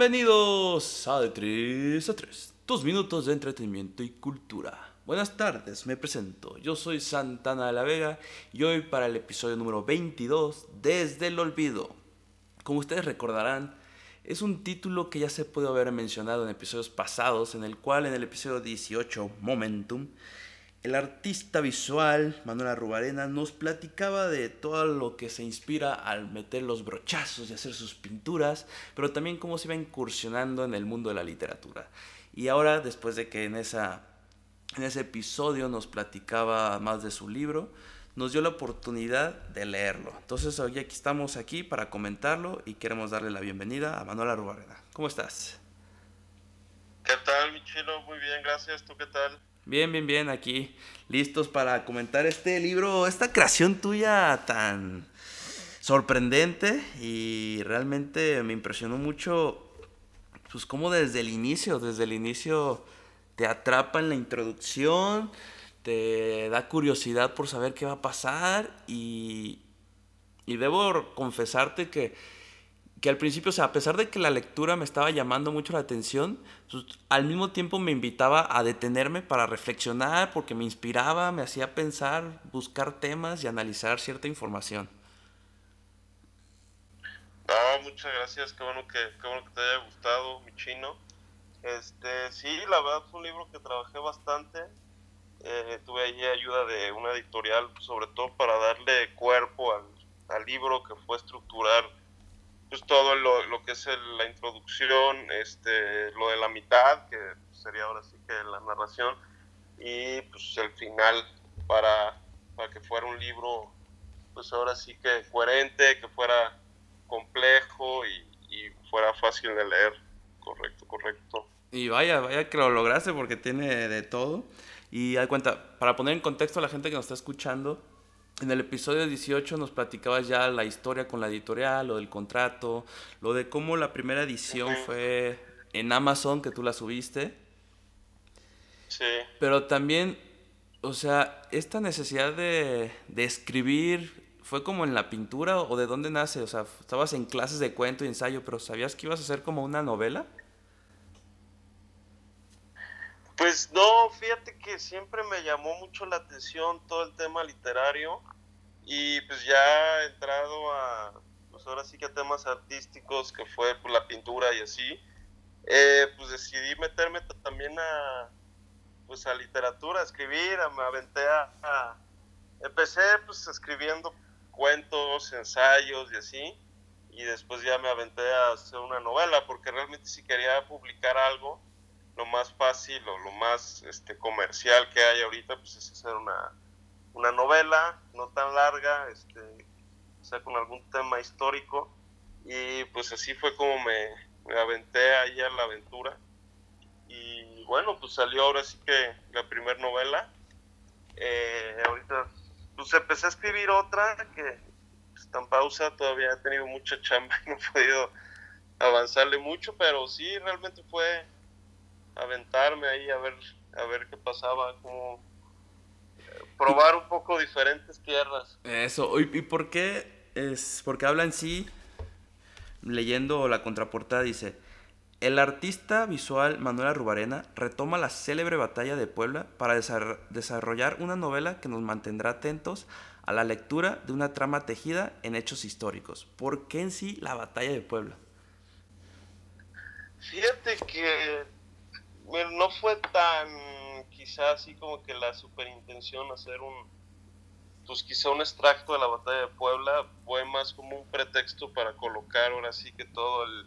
Bienvenidos a De 3 a 3, tus minutos de entretenimiento y cultura. Buenas tardes, me presento. Yo soy Santana de la Vega y hoy para el episodio número 22, Desde el Olvido. Como ustedes recordarán, es un título que ya se puede haber mencionado en episodios pasados, en el cual en el episodio 18, Momentum, el artista visual Manuel Arrubarena nos platicaba de todo lo que se inspira al meter los brochazos y hacer sus pinturas, pero también cómo se iba incursionando en el mundo de la literatura. Y ahora, después de que en, esa, en ese episodio nos platicaba más de su libro, nos dio la oportunidad de leerlo. Entonces hoy aquí estamos aquí para comentarlo y queremos darle la bienvenida a Manuel Arrubarena. ¿Cómo estás? ¿Qué tal, mi chino? Muy bien, gracias. ¿Tú qué tal? Bien, bien, bien, aquí listos para comentar este libro, esta creación tuya tan sorprendente y realmente me impresionó mucho, pues como desde el inicio, desde el inicio te atrapa en la introducción, te da curiosidad por saber qué va a pasar y, y debo confesarte que que al principio, o sea, a pesar de que la lectura me estaba llamando mucho la atención, pues, al mismo tiempo me invitaba a detenerme para reflexionar, porque me inspiraba, me hacía pensar, buscar temas y analizar cierta información. Muchas gracias, qué bueno que, qué bueno que te haya gustado, mi chino. Este, sí, la verdad fue un libro que trabajé bastante. Eh, tuve ahí ayuda de una editorial, sobre todo para darle cuerpo al, al libro, que fue estructurar pues todo lo, lo que es el, la introducción, este, lo de la mitad, que sería ahora sí que la narración, y pues el final para, para que fuera un libro, pues ahora sí que coherente, que fuera complejo y, y fuera fácil de leer. Correcto, correcto. Y vaya, vaya que lo lograste porque tiene de todo. Y hay cuenta, para poner en contexto a la gente que nos está escuchando, en el episodio 18 nos platicabas ya la historia con la editorial, lo del contrato, lo de cómo la primera edición fue en Amazon, que tú la subiste. Sí. Pero también, o sea, esta necesidad de, de escribir, ¿fue como en la pintura o de dónde nace? O sea, estabas en clases de cuento y ensayo, pero ¿sabías que ibas a hacer como una novela? Pues no, fíjate que siempre me llamó mucho la atención todo el tema literario y pues ya he entrado a, pues ahora sí que a temas artísticos, que fue pues, la pintura y así, eh, pues decidí meterme también a, pues a literatura, a escribir, a, me aventé a, a, empecé pues escribiendo cuentos, ensayos y así, y después ya me aventé a hacer una novela, porque realmente si quería publicar algo, lo más fácil o lo más este, comercial que hay ahorita pues es hacer una, una novela no tan larga, este, o sea, con algún tema histórico y pues así fue como me, aventé ahí a la aventura y bueno, pues salió ahora sí que la primera novela. Eh, ahorita pues empecé a escribir otra que está en pausa, todavía he tenido mucha chamba y no he podido avanzarle mucho, pero sí, realmente fue aventarme ahí a ver a ver qué pasaba, como probar un poco diferentes tierras. Eso, ¿y, y por qué es? Porque habla en sí, leyendo la contraportada, dice, el artista visual Manuel Arrubarena retoma la célebre batalla de Puebla para desar desarrollar una novela que nos mantendrá atentos a la lectura de una trama tejida en hechos históricos. ¿Por qué en sí la batalla de Puebla? Fíjate que no fue tan quizá así como que la superintención hacer un pues quizá un extracto de la batalla de Puebla. Fue más como un pretexto para colocar ahora sí que todo el,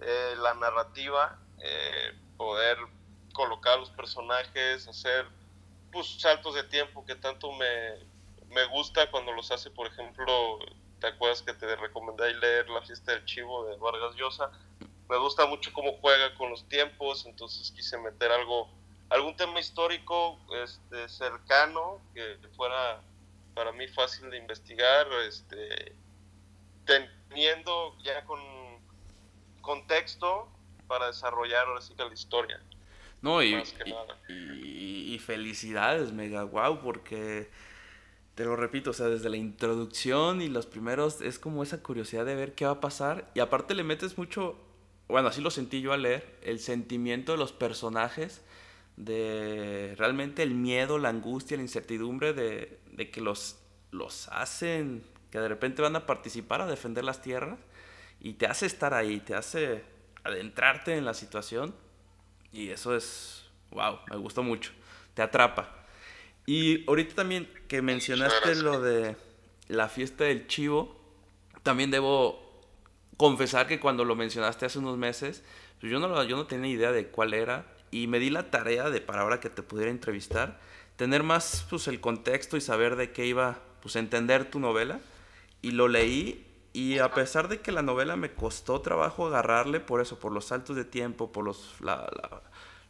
eh, la narrativa eh, poder colocar los personajes hacer pues saltos de tiempo que tanto me, me gusta cuando los hace por ejemplo te acuerdas que te recomendé leer la fiesta del chivo de Vargas Llosa me gusta mucho cómo juega con los tiempos, entonces quise meter algo, algún tema histórico este, cercano que fuera para mí fácil de investigar, este, teniendo ya con contexto para desarrollar ahora sí que la historia. No, y, y- y felicidades, mega wow, porque te lo repito, o sea, desde la introducción y los primeros es como esa curiosidad de ver qué va a pasar. Y aparte le metes mucho, bueno, así lo sentí yo al leer, el sentimiento de los personajes, de realmente el miedo, la angustia, la incertidumbre de, de que los, los hacen, que de repente van a participar a defender las tierras y te hace estar ahí, te hace adentrarte en la situación. Y eso es, wow, me gustó mucho. Te atrapa. Y ahorita también que mencionaste lo de la fiesta del chivo, también debo confesar que cuando lo mencionaste hace unos meses, pues yo no, yo no tenía idea de cuál era y me di la tarea de para ahora que te pudiera entrevistar, tener más pues el contexto y saber de qué iba, pues entender tu novela. Y lo leí y a pesar de que la novela me costó trabajo agarrarle por eso, por los saltos de tiempo, por los, la-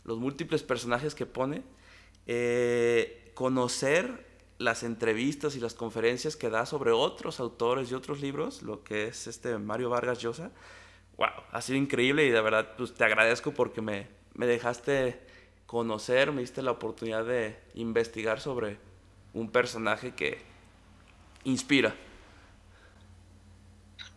los múltiples personajes que pone, eh, conocer las entrevistas y las conferencias que da sobre otros autores y otros libros, lo que es este Mario Vargas Llosa, wow, ha sido increíble y de verdad pues, te agradezco porque me, me dejaste conocer, me diste la oportunidad de investigar sobre un personaje que inspira.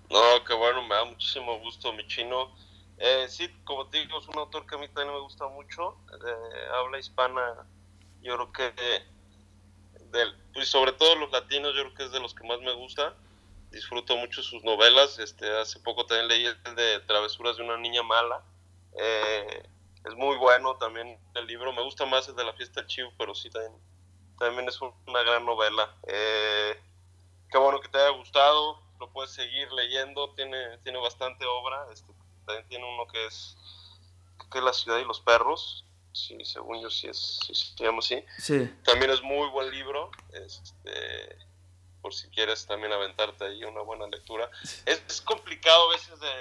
No, que bueno, me da muchísimo gusto mi chino. Eh, sí, como te digo, es un autor que a mí también me gusta mucho. eh, habla hispana, yo creo que, del, pues sobre todo los latinos, yo creo que es de los que más me gusta. Disfruto mucho sus novelas. Este, hace poco también leí el de Travesuras de una niña mala. Eh, es muy bueno también el libro. Me gusta más el de La fiesta chivo, pero sí también, también es un- una gran novela. Eh, qué bueno que te haya gustado, lo puedes seguir leyendo, tiene, tiene bastante obra, este, también tiene uno que es, que es La ciudad y los perros, sí, según yo sí, es, sí se llama así, Sí, también es muy buen libro, este, por si quieres también aventarte ahí una buena lectura. Es, es complicado a veces de,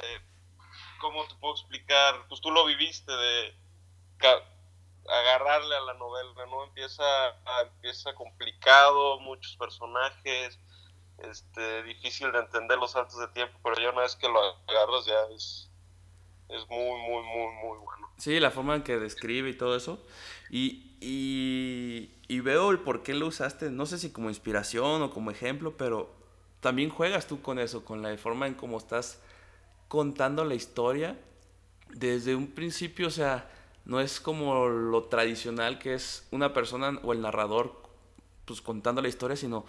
¿cómo te puedo explicar? Pues tú lo viviste, de agarrarle a la novela, ¿no? Empieza, empieza complicado, muchos personajes, este, difícil de entender los saltos de tiempo, pero ya una vez que lo agarras ya es, es muy, muy, muy, muy bueno. Sí, la forma en que describe y todo eso. Y, y, y veo el por qué lo usaste, no sé si como inspiración o como ejemplo, pero también juegas tú con eso, con la forma en cómo estás contando la historia desde un principio, o sea, no es como lo tradicional que es una persona o el narrador pues contando la historia, sino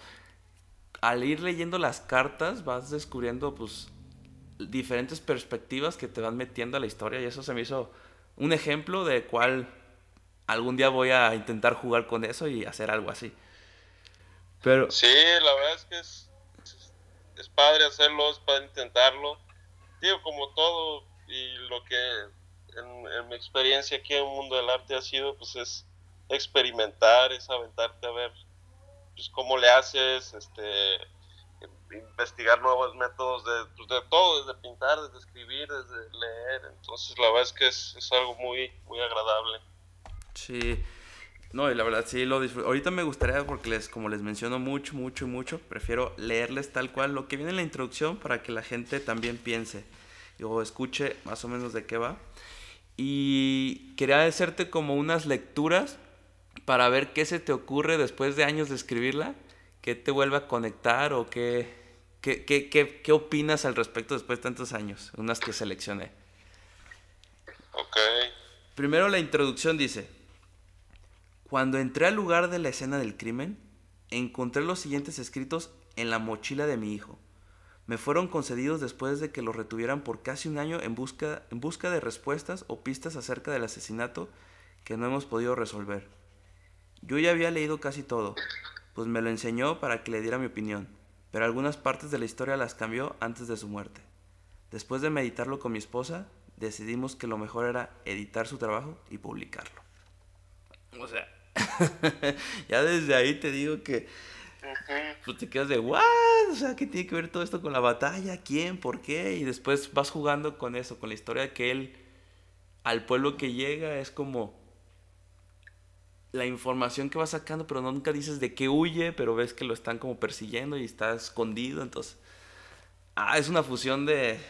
al ir leyendo las cartas vas descubriendo pues diferentes perspectivas que te van metiendo a la historia y eso se me hizo un ejemplo de cuál algún día voy a intentar jugar con eso y hacer algo así. Pero Sí, la verdad es que es, es, padre hacerlo, es padre intentarlo. Digo, como todo, y lo que en, en mi experiencia aquí en el mundo del arte ha sido, pues es experimentar, es aventarte a ver pues, cómo le haces, este investigar nuevos métodos de, pues, de todo, desde pintar, desde escribir, desde leer. Entonces, la verdad es que es, es algo muy, muy agradable. sí, no, y la verdad sí lo disfruto. Ahorita me gustaría porque les como les menciono mucho, mucho, mucho, prefiero leerles tal cual lo que viene en la introducción para que la gente también piense o escuche más o menos de qué va. Y quería hacerte como unas lecturas para ver qué se te ocurre después de años de escribirla, qué te vuelve a conectar o qué, qué, qué, qué, qué opinas al respecto después de tantos años, unas que seleccioné. Ok. Primero la introducción dice, cuando entré al lugar de la escena del crimen, encontré los siguientes escritos en la mochila de mi hijo. Me fueron concedidos después de que los retuvieran por casi un año en busca, en busca de respuestas o pistas acerca del asesinato que no hemos podido resolver. Yo ya había leído casi todo, pues me lo enseñó para que le diera mi opinión, pero algunas partes de la historia las cambió antes de su muerte. Después de meditarlo con mi esposa, decidimos que lo mejor era editar su trabajo y publicarlo. O sea, ya desde ahí te digo que pues te quedas de, ¿what? O sea, ¿qué tiene que ver todo esto con la batalla? ¿Quién? ¿Por qué? Y después vas jugando con eso, con la historia de que él, al pueblo que llega, es como la información que va sacando, pero nunca dices de qué huye, pero ves que lo están como persiguiendo y está escondido, entonces... Ah, es una fusión de...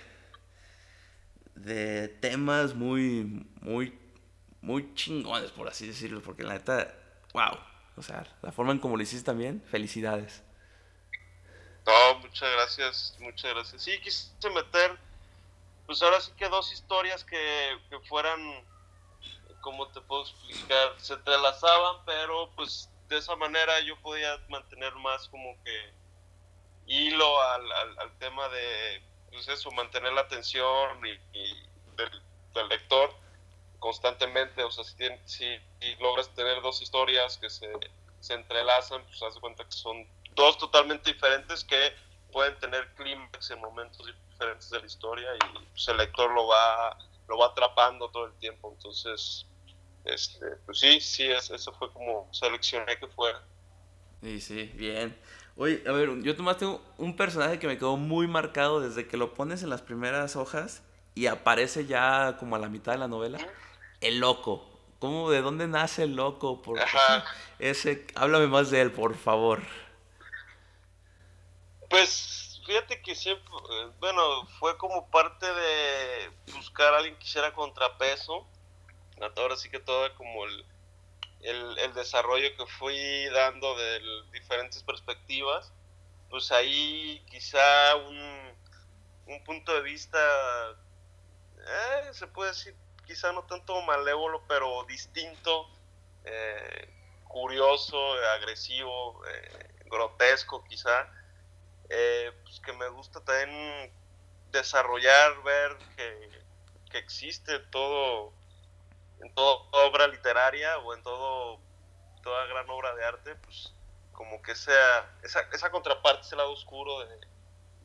de temas muy, muy, muy chingones, por así decirlo, porque la neta, wow. O sea, la forma en como lo hiciste también, felicidades. No, muchas gracias, muchas gracias. Sí, quise meter, pues ahora sí que dos historias que, que fueran ¿cómo te puedo explicar? Se entrelazaban, pero pues de esa manera yo podía mantener más como que hilo al, al, tema de, pues eso, mantener la atención y, del, lector constantemente, o sea, si, si, logras tener dos historias que se, se entrelazan, pues haz de cuenta que son dos totalmente diferentes que pueden tener clímax en momentos diferentes de la historia y pues, el lector lo va lo va atrapando todo el tiempo entonces este, pues sí, sí, eso fue como seleccioné que fuera. Sí, sí, bien. Oye, a ver, yo tomaste un personaje que me quedó muy marcado desde que lo pones en las primeras hojas y aparece ya como a la mitad de la novela. El loco. ¿Cómo, de dónde nace el loco? Por, ese, háblame más de él, por favor. Pues fíjate que siempre, eh, bueno, fue como parte de buscar a alguien que hiciera contrapeso ahora sí que todo como el, el, desarrollo que fui dando de diferentes perspectivas, pues ahí quizá un, un punto de vista, eh, se puede decir, quizá no tanto malévolo, pero distinto, eh, curioso, agresivo, eh, grotesco quizá, pues que me gusta también desarrollar, ver que, que existe todo en toda obra literaria o en todo toda gran obra de arte, pues como que sea esa, esa contraparte, ese lado oscuro de,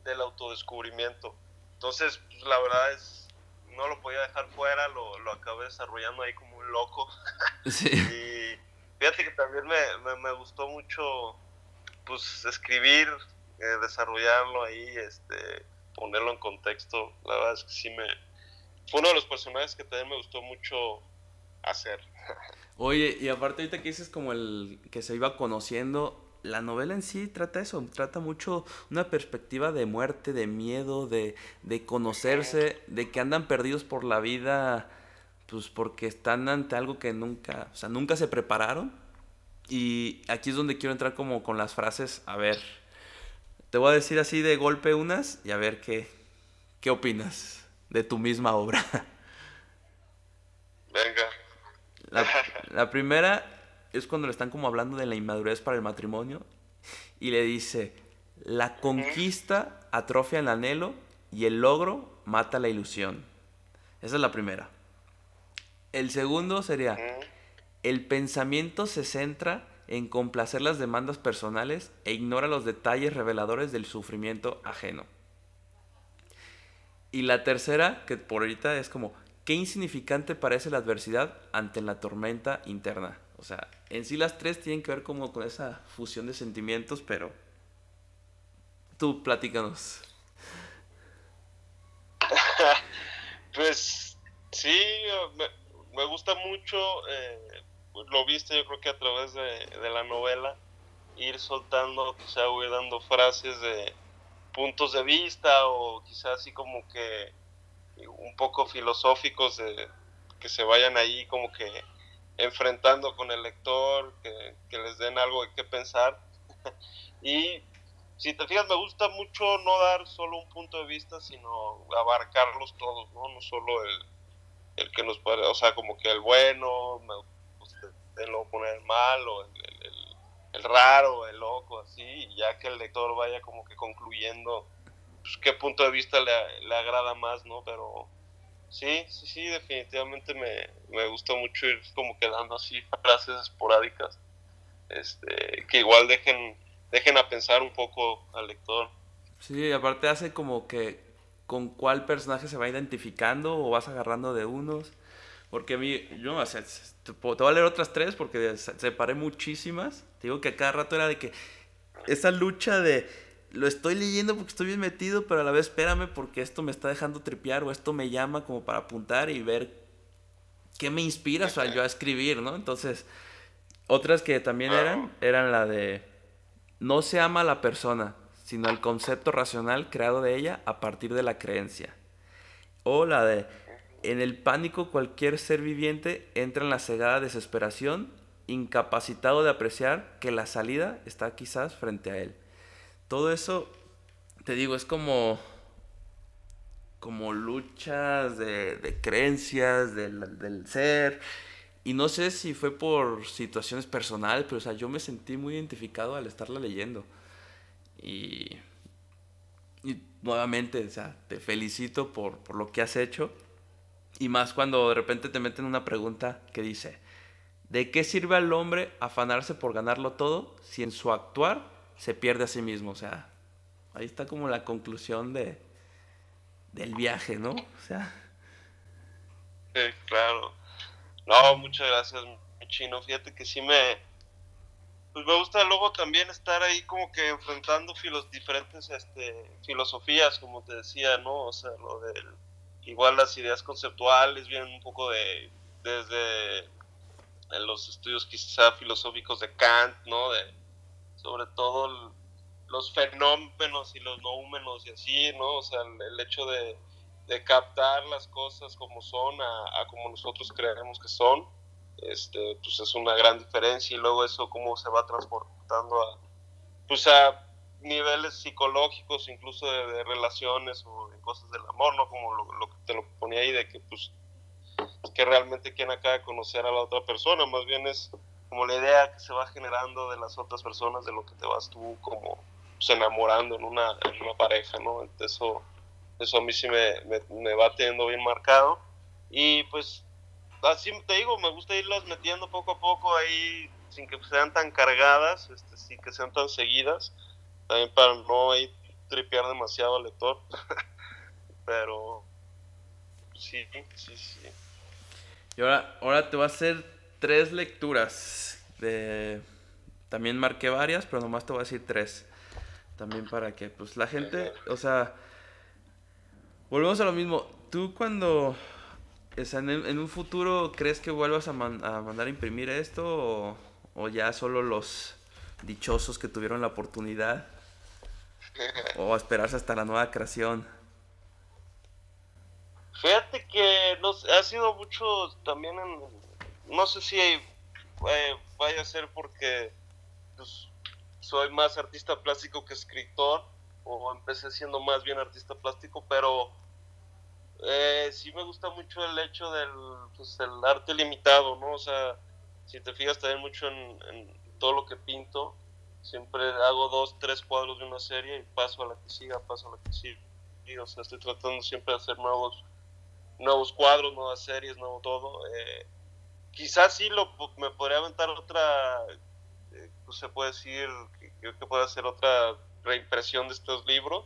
del autodescubrimiento. Entonces, pues, la verdad es, no lo podía dejar fuera, lo, lo acabé desarrollando ahí como un loco. y fíjate que también me, me, gustó mucho, pues, escribir, eh, desarrollarlo ahí, este, ponerlo en contexto. La verdad es que sí me... Fue uno de los personajes que también me gustó mucho hacer. Oye, y aparte ahorita que dices como el que se iba conociendo, la novela en sí trata eso, trata mucho una perspectiva de muerte, de miedo, de, de conocerse, de que andan perdidos por la vida, pues porque están ante algo que nunca, o sea, nunca se prepararon. Y aquí es donde quiero entrar como con las frases, a ver, te voy a decir así de golpe unas y a ver qué, qué opinas de tu misma obra. Venga. La, primera es cuando le están como hablando de la inmadurez para el matrimonio y le dice, la conquista atrofia el anhelo y el logro mata la ilusión. Esa es la primera. El segundo sería, el pensamiento se centra en complacer las demandas personales e ignora los detalles reveladores del sufrimiento ajeno. Y la tercera, que por ahorita es como, qué insignificante parece la adversidad ante la tormenta interna. O sea, en sí las tres tienen que ver como con esa fusión de sentimientos, pero tú platícanos. pues sí, me, gusta mucho, eh, lo viste yo creo que a través de, de la novela, ir soltando, quizá voy dando frases de puntos de vista o quizá así como que un poco filosóficos de, que se vayan ahí como que enfrentando con el lector, que, les den algo de qué pensar. y si te fijas, me gusta mucho no dar solo un punto de vista, sino abarcarlos todos, ¿no? No solo el, el que nos puede, o sea, como que el bueno, me gusta poner el malo, el, el, el, raro, el loco, así, ya que el lector vaya como que concluyendo pues, qué punto de vista le, le, agrada más, ¿no? Pero sí, sí, sí, definitivamente me, me gusta mucho ir como quedando así frases esporádicas, este, que igual dejen, dejen a pensar un poco al lector. Sí, aparte hace como que con cuál personaje se va identificando o vas agarrando de unos. Porque a mí, yo, o sea, te, voy a leer otras tres porque separé muchísimas. Te digo que a cada rato era de que esa lucha de lo estoy leyendo porque estoy bien metido, pero a la vez espérame porque esto me está dejando tripear o esto me llama como para apuntar y ver qué me inspira o sea, yo a escribir, ¿no? Entonces, otras que también eran, eran la de no se ama a la persona, sino el concepto racional creado de ella a partir de la creencia. O la de en el pánico cualquier ser viviente entra en la cegada desesperación, incapacitado de apreciar que la salida está quizás frente a él. Todo eso, te digo, es como como luchas de, creencias del, del, ser. Y no sé si fue por situaciones personales, pero o sea, yo me sentí muy identificado al estarla leyendo. Y, y nuevamente, o sea, te felicito por, por lo que has hecho. Y más cuando de repente te meten una pregunta que dice, ¿de qué sirve al hombre afanarse por ganarlo todo si en su actuar se pierde a sí mismo? O sea, ahí está como la conclusión de, del viaje, ¿no? O sea. Claro. No, muchas gracias, chino. Fíjate que sí me, pues me gusta luego también estar ahí como que enfrentando filos, diferentes este, filosofías, como te decía, ¿no? O sea, lo del igual las ideas conceptuales vienen un poco de desde los estudios quizá filosóficos de Kant, ¿no? De, sobre todo los fenómenos y los noúmenos y así, ¿no? O sea, el, hecho de, de, captar las cosas como son a, como nosotros creemos que son, este, pues es una gran diferencia y luego eso cómo se va transportando a, pues a niveles psicológicos, incluso de, relaciones o de cosas del amor, ¿no? Como lo, que te lo ponía ahí, de que pues que realmente quien acaba de conocer a la otra persona, más bien es como la idea que se va generando de las otras personas, de lo que te vas tú como pues, enamorando en una, en una pareja, ¿no? Eso, eso a mí sí me, me, me va teniendo bien marcado. Y pues así te digo, me gusta irlas metiendo poco a poco ahí sin que sean tan cargadas, este, sin que sean tan seguidas también para no ahí tripear demasiado al lector. Pero sí, sí, sí. Y ahora, ahora te voy a hacer tres lecturas. De... También marqué varias, pero nomás te voy a decir tres. También para que, pues la gente, o sea, volvemos a lo mismo. Tú cuando, en, un futuro, ¿crees que vuelvas a, mandar a imprimir esto o, o ya solo los dichosos que tuvieron la oportunidad o esperarse hasta la nueva creación. Fíjate que no, ha sido mucho también no sé si eh, vaya a ser porque pues, soy más artista plástico que escritor o empecé siendo más bien artista plástico, pero eh, sí me gusta mucho el hecho del pues, el arte limitado, ¿no? O sea, si te fijas también mucho en todo lo que pinto, siempre hago dos, tres cuadros de una serie y paso a la que siga, paso a la que siga. o sea, estoy tratando siempre de hacer nuevos, nuevos cuadros, nuevas series, nuevo todo. Eh, quizás sí lo, me podría aventar otra, eh, pues se puede decir, creo que puede hacer otra reimpresión de estos libros,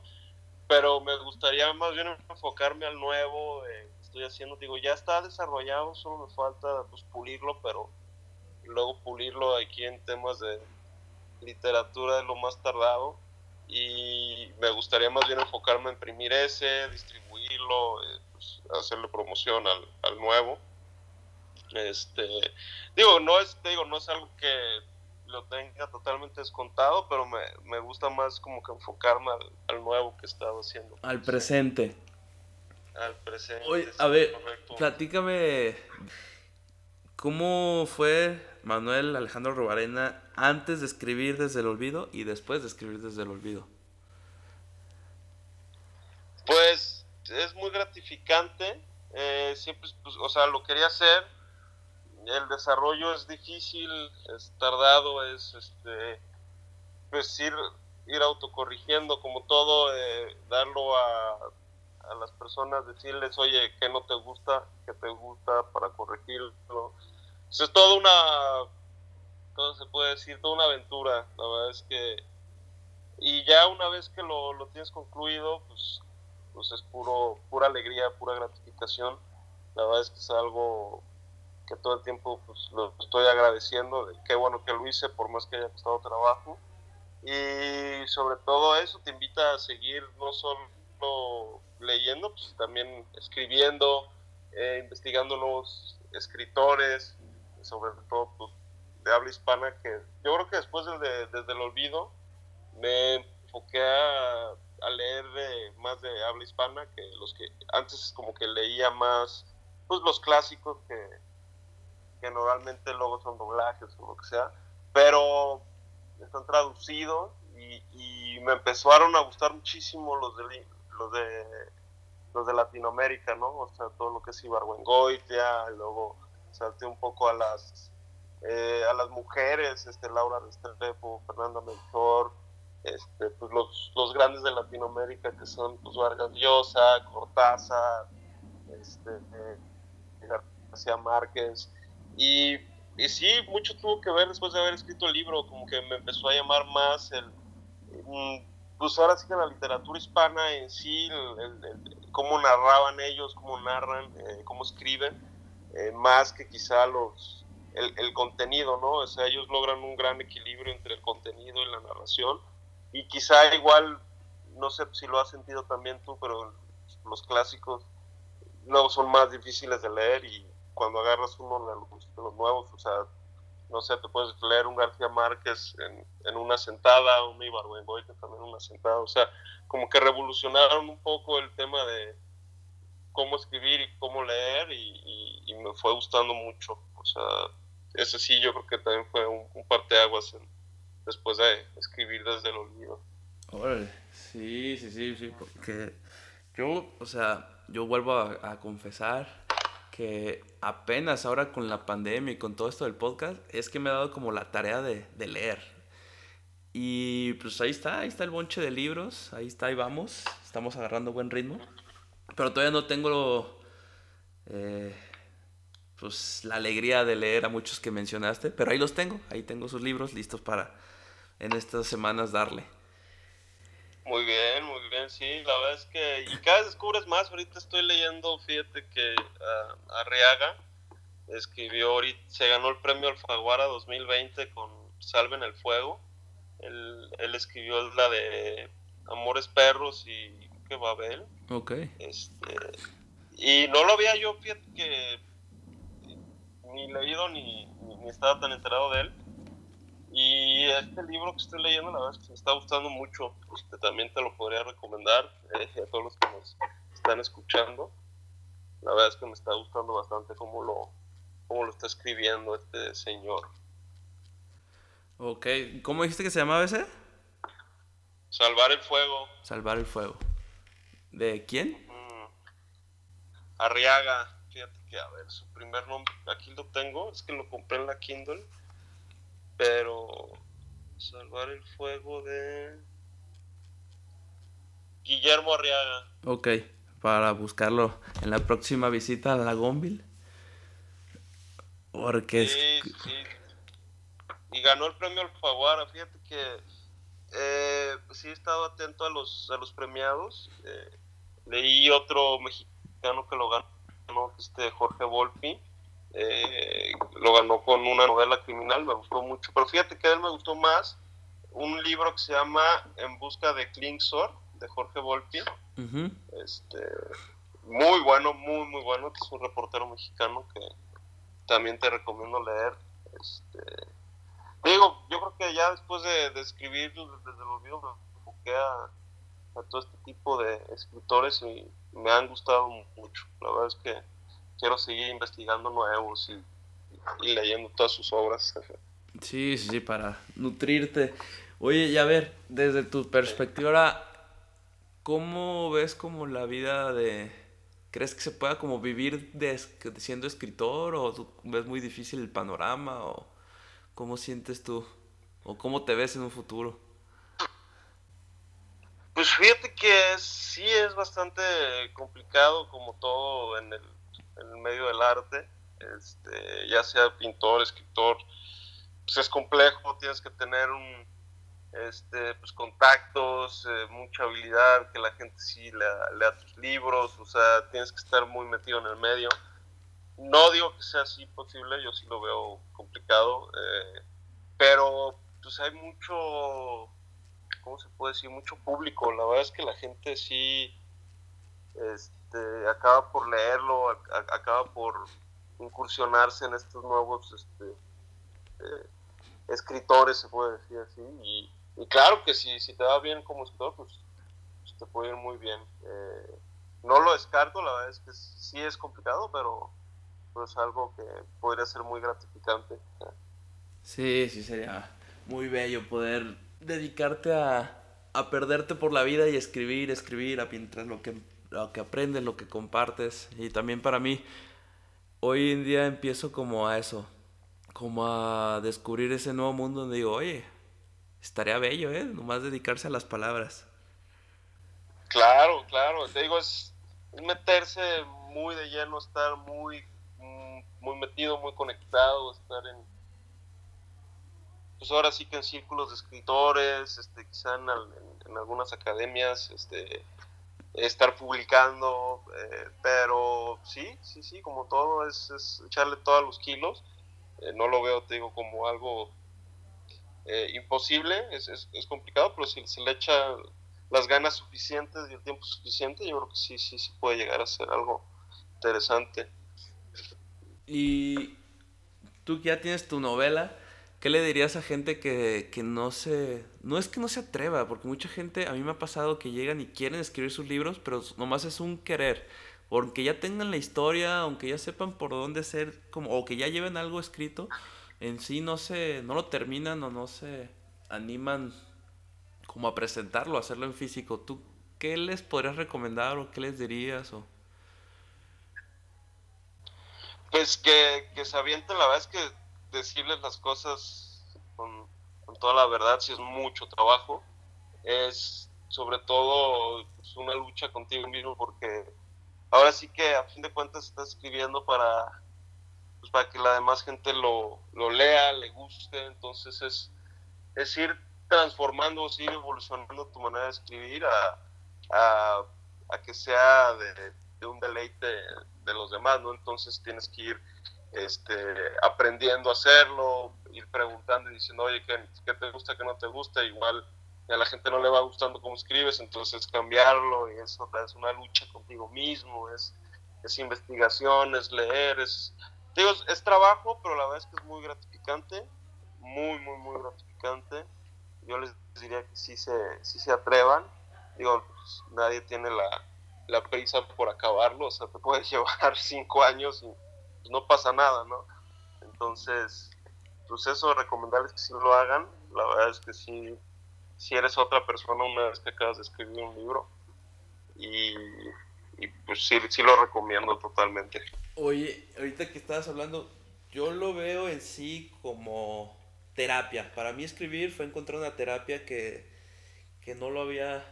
pero me gustaría más bien enfocarme al nuevo eh, estoy haciendo. Digo, ya está desarrollado, solo me falta pues pulirlo, pero luego pulirlo aquí en temas de literatura de lo más tardado y me gustaría más bien enfocarme en imprimir ese, distribuirlo, eh, pues, hacerle promoción al, al, nuevo. Este, digo, no es, digo, no es algo que lo tenga totalmente descontado, pero me, me gusta más como que enfocarme al, al, nuevo que he estado haciendo. Al presente. Al presente. a ver, platícame, ¿cómo fue Manuel Alejandro Robarena antes de escribir desde el olvido y después de escribir desde el olvido? Pues es muy gratificante. Eh, siempre, pues, o sea, lo quería hacer. El desarrollo es difícil, es tardado, es este, pues ir, autocorrigiendo como todo, eh, darlo a, a las personas, decirles, oye, ¿qué no te gusta? ¿Qué te gusta para corregirlo? Pues es toda una todo se puede decir, toda una aventura. La verdad es que. Y ya una vez que lo, lo tienes concluido, pues, pues es puro, pura alegría, pura gratificación. La verdad es que es algo que todo el tiempo pues, lo estoy agradeciendo. Qué bueno que lo hice, por más que haya costado trabajo. y sobre todo eso te invita a seguir no solo leyendo, pues también escribiendo, eh, investigando nuevos escritores, sobre todo pues, de habla hispana, que yo creo que después de, desde el olvido me enfoqué a, leer más de habla hispana que los que antes como que leía más pues los clásicos que, que normalmente luego son doblajes o lo que sea, pero están traducidos y, me empezaron a gustar muchísimo los de los de los de Latinoamérica, ¿no? O sea, todo lo que es Ibargüengoitia, luego salté un poco a las eh, a las mujeres, este Laura Restrepo, Fernanda Melchor, este, pues los, los grandes de Latinoamérica que son pues Vargas Llosa, Cortázar, este, eh, García Márquez y, sí, mucho tuvo que ver después de haber escrito el libro, como que me empezó a llamar más el, mm, pues ahora sí que la literatura hispana en sí, el, cómo narraban ellos, cómo narran, eh, cómo escriben, eh, más que quizá los el, el, contenido, ¿no? O sea, ellos logran un gran equilibrio entre el contenido y la narración. Y quizá igual, no sé si lo has sentido también tú, pero los clásicos luego son más difíciles de leer y cuando agarras uno de los, de nuevos, o sea, no sé, te puedes leer un García Márquez en, una sentada, un Ibargüengoitia también en una sentada, o sea, como que revolucionaron un poco el tema de cómo escribir y cómo leer y, me fue gustando mucho, o sea, ese sí yo creo que también fue un, un parteaguas en, después de escribir desde el olvido. Órale, sí, sí, sí, sí, porque yo, o sea, yo vuelvo a confesar que apenas ahora con la pandemia y con todo esto del podcast, es que me ha dado como la tarea de, leer. Y pues ahí está, ahí está el bonche de libros, ahí está, ahí vamos, estamos agarrando buen ritmo. Pero todavía no tengo eh, pues la alegría de leer a muchos que mencionaste, pero ahí los tengo, ahí tengo sus libros listos para en estas semanas darle. Muy bien, muy bien, sí, la verdad es que, y cada vez descubres más, ahorita estoy leyendo, fíjate que uh, Arriaga escribió, ahorita, se ganó el premio Alfaguara 2020 con Salven el Fuego, él, él escribió la de Amores Perros y que Babel. Ok. Este, y no lo había yo, fíjate que ni leído ni, ni, ni estaba tan enterado de él, y este libro que estoy leyendo, la verdad es que me está gustando mucho. Este, también te lo podría recomendar eh, a todos los que nos están escuchando. La verdad es que me está gustando bastante cómo lo, cómo lo está escribiendo este señor. Ok, ¿cómo dijiste que se llamaba ese? Salvar el fuego. Salvar el fuego. ¿De quién? Mm. Arriaga. Fíjate que, a ver, su primer nombre, aquí lo tengo, es que lo compré en la Kindle pero salvar el fuego de Guillermo Arriaga. Ok, para buscarlo en la próxima visita a la Gonville. Porque sí, sí. Y ganó el premio Alfaguara. Fíjate que eh, sí he estado atento a los, a los premiados. Eh, leí otro mexicano que lo ganó, este Jorge Volpi eh, lo ganó con una novela criminal, me gustó mucho. Pero fíjate que a él me gustó más un libro que se llama En busca de Klingsor, de Jorge Volpi. Uh -huh. este, muy bueno, muy, muy bueno. Es un reportero mexicano que también te recomiendo leer. Este, digo, yo creo que ya después de, de escribir desde el olvido me enfoqué a, a todo este tipo de escritores y me han gustado mucho. La verdad es que quiero seguir investigando nuevos y, y leyendo todas sus obras. Sí, sí, sí, para nutrirte. Oye, y a ver, desde tu perspectiva, ¿cómo ves como la vida de... ¿Crees que se pueda como vivir de, siendo escritor o ves muy difícil el panorama o cómo sientes tú o cómo te ves en un futuro? Pues fíjate que sí es bastante complicado como todo en el el medio del arte, este, ya sea pintor, escritor, pues es complejo, tienes que tener un, este, pues contactos, eh, mucha habilidad, que la gente sí lea, tus libros, o sea, tienes que estar muy metido en el medio. No digo que sea así posible, yo sí lo veo complicado, eh, pero pues hay mucho, ¿cómo se puede decir? Mucho público. La verdad es que la gente sí este, acaba por leerlo, acaba por incursionarse en estos nuevos este, eh, escritores, se puede decir así. Y, claro que si, si te va bien como escritor, pues, pues te puede ir muy bien. Eh, no lo descarto, la verdad es que sí es complicado, pero es algo que podría ser muy gratificante. Sí, sí, sería muy bello poder dedicarte a, a perderte por la vida y escribir, escribir, a mientras lo que, lo que aprendes, lo que compartes. Y también para mí, hoy en día empiezo como a eso, como a descubrir ese nuevo mundo donde digo, oye, estaría bello, ¿eh? Nomás dedicarse a las palabras. Claro, claro, te digo, es, meterse muy de lleno, estar muy, mm, muy metido, muy conectado, estar en, pues ahora sí que en círculos de escritores, este, quizá en, algunas academias, este, estar publicando, eh, pero sí, sí, sí, como todo, es, echarle todos los kilos. Eh, no lo veo, te digo, como algo eh, imposible, es, es, complicado, pero si se le echa las ganas suficientes y el tiempo suficiente, yo creo que sí, sí, sí puede llegar a ser algo interesante. Y tú ya tienes tu novela, ¿qué le dirías a gente que, que, no se... No es que no se atreva, porque mucha gente, a mí me ha pasado que llegan y quieren escribir sus libros, pero nomás es un querer. Aunque ya tengan la historia, aunque ya sepan por dónde ser, como, o que ya lleven algo escrito, en sí no se, no lo terminan o no se animan como a presentarlo, a hacerlo en físico, ¿tú qué les podrías recomendar o qué les dirías? O... Pues que, que se avienten, la verdad es que decirles las cosas con, toda la verdad, si es mucho trabajo, es sobre todo pues, una lucha contigo mismo porque ahora sí que a fin de cuentas estás escribiendo para pues, para que la demás gente lo, lo lea, le guste, entonces es, es ir transformando, ir evolucionando tu manera de escribir a, a, que sea de, un deleite de los demás, ¿no? Entonces tienes que ir este, aprendiendo a hacerlo, ir preguntando y diciendo, oye, ¿qué, ¿qué, te gusta, qué no te gusta? Igual a la gente no le va gustando cómo escribes, entonces cambiarlo y eso es una lucha contigo mismo, es, es investigación, es leer, es, digo, es trabajo, pero la verdad es que es muy gratificante, muy, muy, muy gratificante yo les diría que sí se, sí se atrevan. Digo, pues, nadie tiene la, la, prisa por acabarlo, o sea, te puedes llevar cinco años y no pasa nada, ¿no? Entonces, pues eso, recomendarles que sí lo hagan. La verdad es que sí, si eres otra persona una vez que acabas de escribir un libro. Y, y pues sí, sí lo recomiendo totalmente. Oye, ahorita que estabas hablando, yo lo veo en sí como terapia. Para mí escribir fue encontrar una terapia que, que no lo había...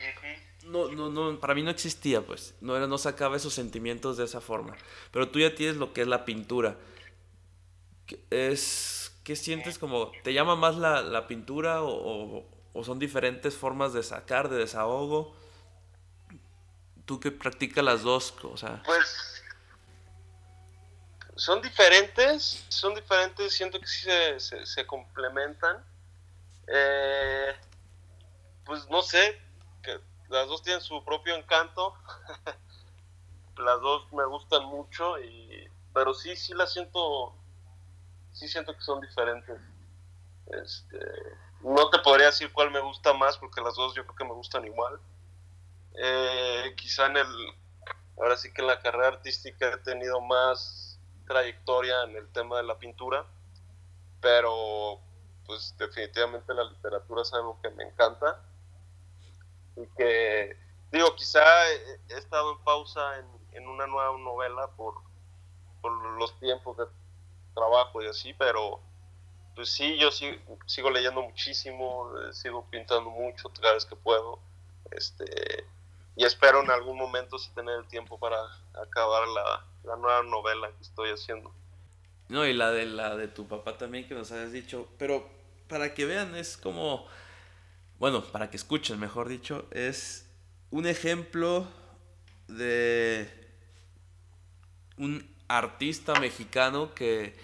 No, no, no, para mí no existía, pues. No, era, no sacaba esos sentimientos de esa forma. Pero tú ya tienes lo que es la pintura. Es, ¿Qué sientes como... ¿Te llama más la, la pintura o, o, son diferentes formas de sacar, de desahogo? Tú que practicas las dos, o. Pues son diferentes, son diferentes, siento que sí se, se, complementan. Eh, pues no sé, las dos tienen su propio encanto, las dos me gustan mucho, y, pero sí, sí las siento, sí siento que son diferentes. Este, no te podría decir cuál me gusta más, porque las dos yo creo que me gustan igual. Eh, quizá en el, ahora sí que en la carrera artística he tenido más trayectoria en el tema de la pintura, pero pues definitivamente la literatura es algo que me encanta y que digo, quizá he, estado en pausa en, una nueva novela por, por, los tiempos de trabajo y así, pero pues sí, yo sigo, sigo leyendo muchísimo, sigo pintando mucho cada vez que puedo, este, y espero en algún momento sí tener el tiempo para acabar la, la nueva novela que estoy haciendo. No, y la de la de tu papá también que nos habías dicho, pero para que vean es como bueno, para que escuchen, mejor dicho, es un ejemplo de un artista mexicano que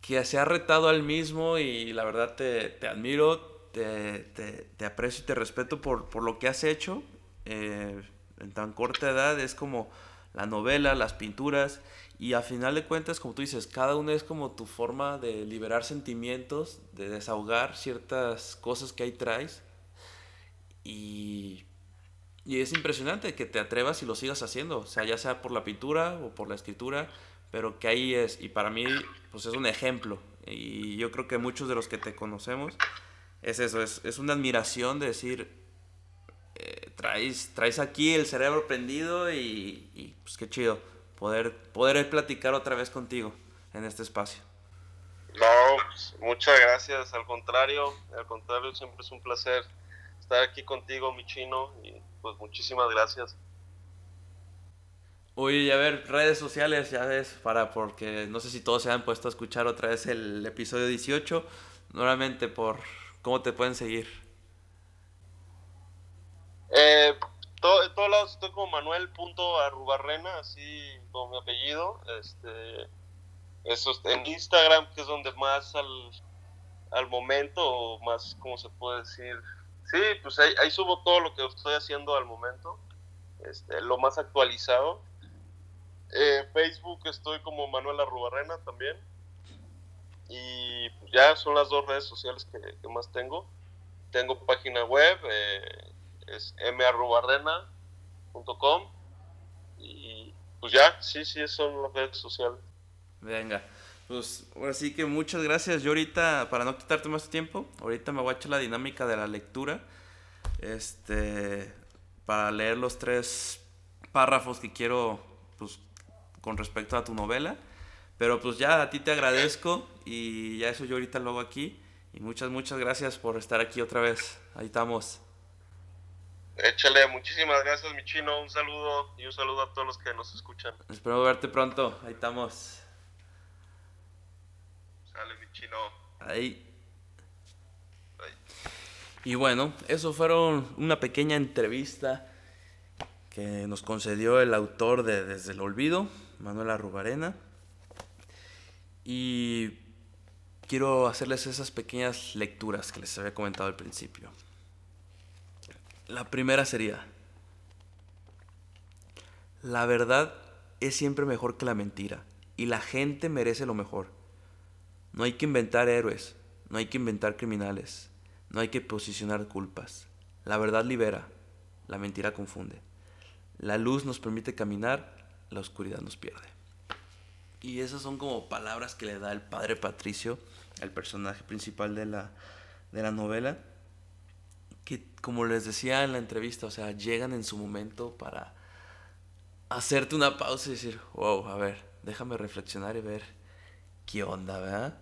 que se ha retado al mismo y la verdad te, te admiro. te, te- aprecio y te respeto por, por lo que has hecho eh, en tan corta edad. Es como la novela, las pinturas. Y a final de cuentas, como tú dices, cada uno es como tu forma de liberar sentimientos, de desahogar ciertas cosas que ahí traes. Y, y es impresionante que te atrevas y lo sigas haciendo. O sea, ya sea por la pintura o por la escritura, pero que ahí es. Y para mí, pues es un ejemplo. Y yo creo que muchos de los que te conocemos es eso, es, es una admiración de decir, eh, traes, traes aquí el cerebro prendido y, y, pues qué chido poder, poder platicar otra vez contigo en este espacio. No, pues, muchas gracias. Al contrario, al contrario, siempre es un placer estar aquí contigo, mi chino. Y pues muchísimas gracias. Oye, y a ver, redes sociales, ya ves, para porque no sé si todos se han puesto a escuchar otra vez el episodio 18. Nuevamente, por cómo te pueden seguir. Eh, todo, en todos lados estoy como Manuel.arrubarrena, así como mi apellido. Este, eso es en Instagram, que es donde más al, al momento, o más, ¿cómo se puede decir? Sí, pues ahí, subo todo lo que estoy haciendo al momento, este, lo más actualizado. Eh, Facebook estoy como Manuel Arrubarrena también. Y ya son las dos redes sociales que, que más tengo. Tengo página web, eh, es marrubarrena.com y pues ya, sí, sí, son las redes sociales. Venga, pues ahora sí que muchas gracias. Yo ahorita, para no quitarte más tiempo, ahorita me voy a echar la dinámica de la lectura. Este, para leer los tres párrafos que quiero, pues, con respecto a tu novela. Pero pues ya a ti te agradezco y ya eso yo ahorita lo hago aquí. Y muchas, muchas gracias por estar aquí otra vez. Ahí estamos. Échale, muchísimas gracias, mi chino. Un saludo y un saludo a todos los que nos escuchan. Espero verte pronto. Ahí estamos. Sale, mi chino. Ahí. Y bueno, eso fueron una pequeña entrevista que nos concedió el autor de Desde el Olvido, Manuel Arrubarena. Y quiero hacerles esas pequeñas lecturas que les había comentado al principio. La primera sería, la verdad es siempre mejor que la mentira y la gente merece lo mejor. No hay que inventar héroes, no hay que inventar criminales, no hay que posicionar culpas. La verdad libera, la mentira confunde. La luz nos permite caminar, la oscuridad nos pierde. Y esas son como palabras que le da el padre Patricio, el personaje principal de la, de la novela, como les decía en la entrevista, o sea, llegan en su momento para hacerte una pausa y decir, wow, a ver, déjame reflexionar y ver qué onda, ¿verdad?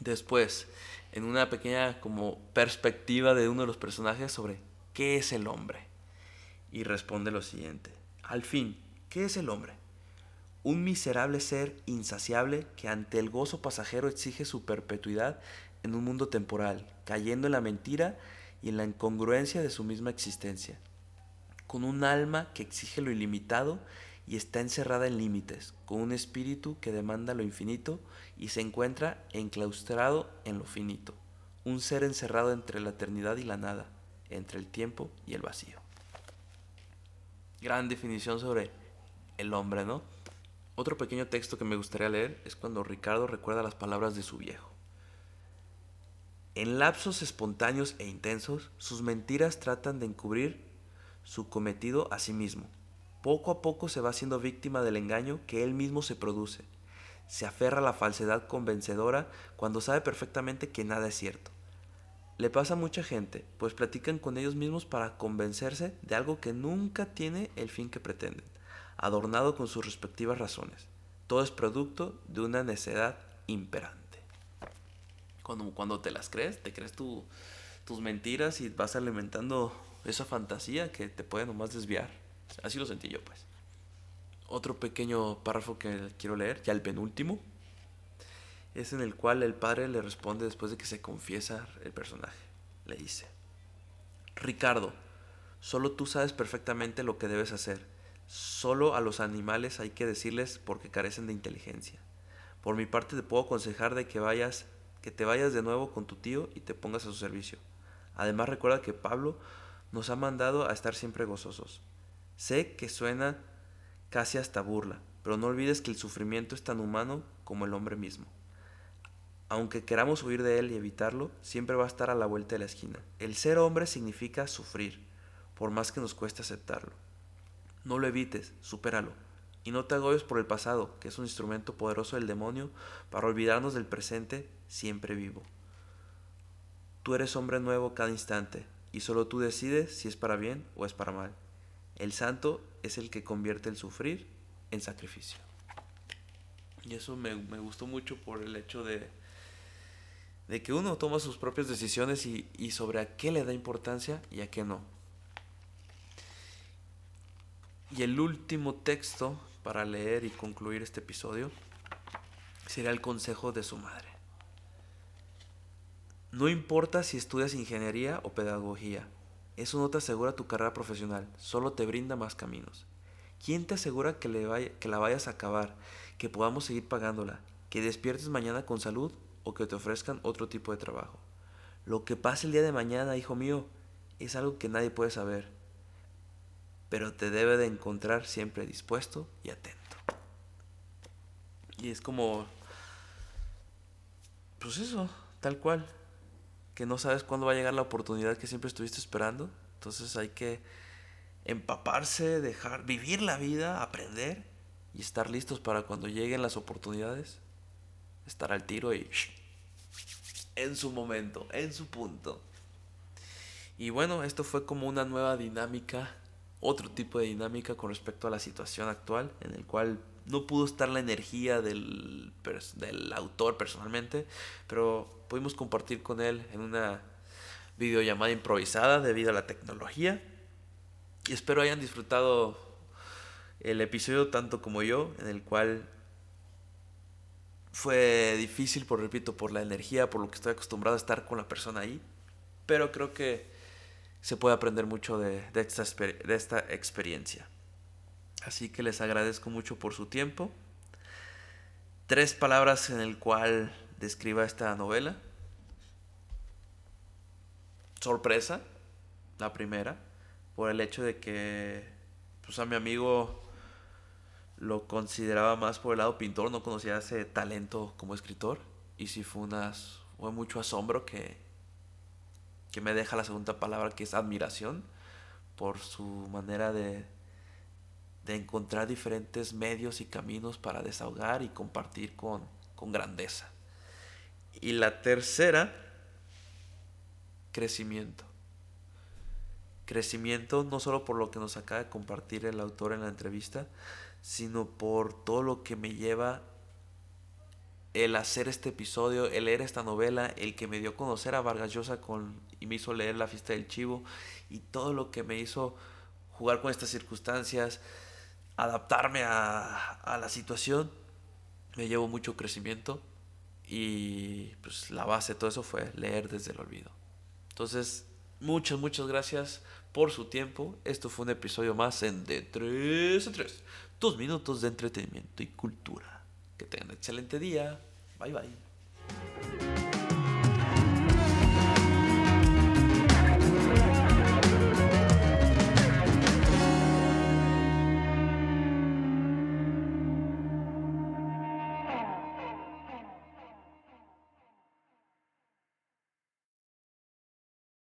Después, en una pequeña como perspectiva de uno de los personajes sobre qué es el hombre. Y responde lo siguiente. Al fin, ¿qué es el hombre? Un miserable ser insaciable que ante el gozo pasajero exige su perpetuidad en un mundo temporal, cayendo en la mentira y en la incongruencia de su misma existencia. Con un alma que exige lo ilimitado y está encerrada en límites, con un espíritu que demanda lo infinito y se encuentra enclaustrado en lo finito, un ser encerrado entre la eternidad y la nada, entre el tiempo y el vacío. Gran definición sobre el hombre, ¿no? Otro pequeño texto que me gustaría leer es cuando Ricardo recuerda las palabras de su viejo. En lapsos espontáneos e intensos, sus mentiras tratan de encubrir su cometido a sí mismo. Poco a poco se va siendo víctima del engaño que él mismo se produce. Se aferra a la falsedad convencedora cuando sabe perfectamente que nada es cierto. Le pasa a mucha gente, pues platican con ellos mismos para convencerse de algo que nunca tiene el fin que pretenden, adornado con sus respectivas razones. Todo es producto de una necedad imperante. Cuando, cuando te las crees, te crees tu, tus mentiras y vas alimentando esa fantasía que te puede nomás desviar. Así lo sentí yo, pues. Otro pequeño párrafo que quiero leer, ya el penúltimo, es en el cual el padre le responde después de que se confiesa el personaje. Le dice, Ricardo, solo tú sabes perfectamente lo que debes hacer. Solo a los animales hay que decirles porque carecen de inteligencia. Por mi parte te puedo aconsejar de que vayas que te vayas de nuevo con tu tío y te pongas a su servicio. Además recuerda que Pablo nos ha mandado a estar siempre gozosos. Sé que suena casi hasta burla, pero no olvides que el sufrimiento es tan humano como el hombre mismo. Aunque queramos huir de él y evitarlo, siempre va a estar a la vuelta de la esquina. El ser hombre significa sufrir, por más que nos cueste aceptarlo. No lo evites, supéralo. Y no te agobies por el pasado, que es un instrumento poderoso del demonio para olvidarnos del presente siempre vivo. Tú eres hombre nuevo cada instante, y solo tú decides si es para bien o es para mal. El santo es el que convierte el sufrir en sacrificio. Y eso me, me gustó mucho por el hecho de, de que uno toma sus propias decisiones y, y sobre a qué le da importancia y a qué no. Y el último texto para leer y concluir este episodio sería el consejo de su madre. No importa si estudias ingeniería o pedagogía, eso no te asegura tu carrera profesional, solo te brinda más caminos. ¿Quién te asegura que, que la vayas a acabar, que podamos seguir pagándola, que despiertes mañana con salud o que te ofrezcan otro tipo de trabajo? Lo que pase el día de mañana, hijo mío, es algo que nadie puede saber, pero te debe de encontrar siempre dispuesto y atento. Y es como, pues eso, tal cual, que no sabes cuándo va a llegar la oportunidad que siempre estuviste esperando, entonces hay que empaparse, dejar, vivir la vida, aprender y estar listos para cuando lleguen las oportunidades, estar al tiro y en su momento, en su punto. Y bueno, esto fue como una nueva dinámica, otro tipo de dinámica con respecto a la situación actual, en el cual no pudo estar la energía del, del autor personalmente, pero pudimos compartir con él en una videollamada improvisada debido a la tecnología. Y espero hayan disfrutado el episodio tanto como yo, en el cual fue difícil, por repito, por la energía, por lo que estoy acostumbrado a estar con la persona ahí. Pero creo que se puede aprender mucho de, esta, esta experiencia. Así que les agradezco mucho por su tiempo. Tres palabras en el cual describa esta novela. Sorpresa, la primera, por el hecho de que pues a mi amigo lo consideraba más por el lado pintor, no conocía ese talento como escritor y sí fue unas fue mucho asombro que que me deja la segunda palabra que es admiración por su manera de de encontrar diferentes medios y caminos para desahogar y compartir con, con grandeza. Y la tercera, crecimiento. Crecimiento no solo por lo que nos acaba de compartir el autor en la entrevista, sino por todo lo que me lleva el hacer este episodio, el leer esta novela, el que me dio a conocer a Vargas Llosa con, y me hizo leer La fiesta del chivo y todo lo que me hizo jugar con estas circunstancias, adaptarme a, a la situación, me llevó mucho crecimiento y pues la base de todo eso fue leer desde el olvido. Entonces, muchas, muchas gracias por su tiempo. Esto fue un episodio más en De 3 a 3. Dos minutos de entretenimiento y cultura. Que tengan un excelente día. Bye bye.